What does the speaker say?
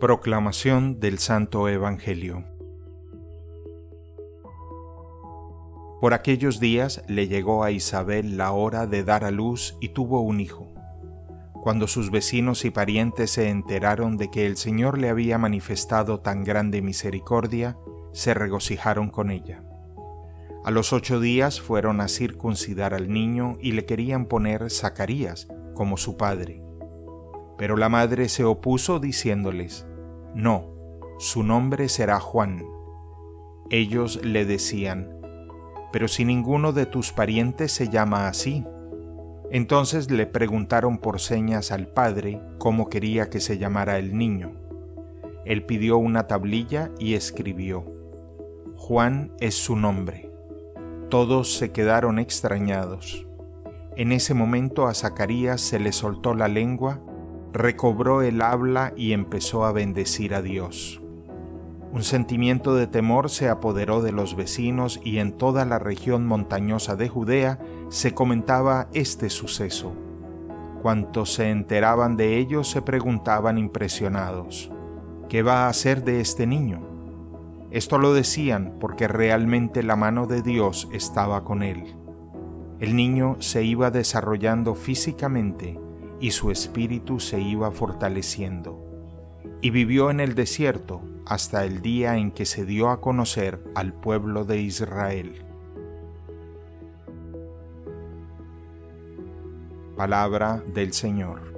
Proclamación del Santo Evangelio Por aquellos días le llegó a Isabel la hora de dar a luz y tuvo un hijo. Cuando sus vecinos y parientes se enteraron de que el Señor le había manifestado tan grande misericordia, se regocijaron con ella. A los ocho días fueron a circuncidar al niño y le querían poner Zacarías, como su padre. Pero la madre se opuso diciéndoles, No, su nombre será Juan. Ellos le decían, Pero si ninguno de tus parientes se llama así. Entonces le preguntaron por señas al padre cómo quería que se llamara el niño. Él pidió una tablilla y escribió, Juan es su nombre. Todos se quedaron extrañados. En ese momento a Zacarías se le soltó la lengua recobró el habla y empezó a bendecir a Dios. Un sentimiento de temor se apoderó de los vecinos y en toda la región montañosa de Judea se comentaba este suceso. Cuantos se enteraban de ello se preguntaban impresionados, ¿qué va a hacer de este niño? Esto lo decían porque realmente la mano de Dios estaba con él. El niño se iba desarrollando físicamente y su espíritu se iba fortaleciendo. Y vivió en el desierto hasta el día en que se dio a conocer al pueblo de Israel. Palabra del Señor.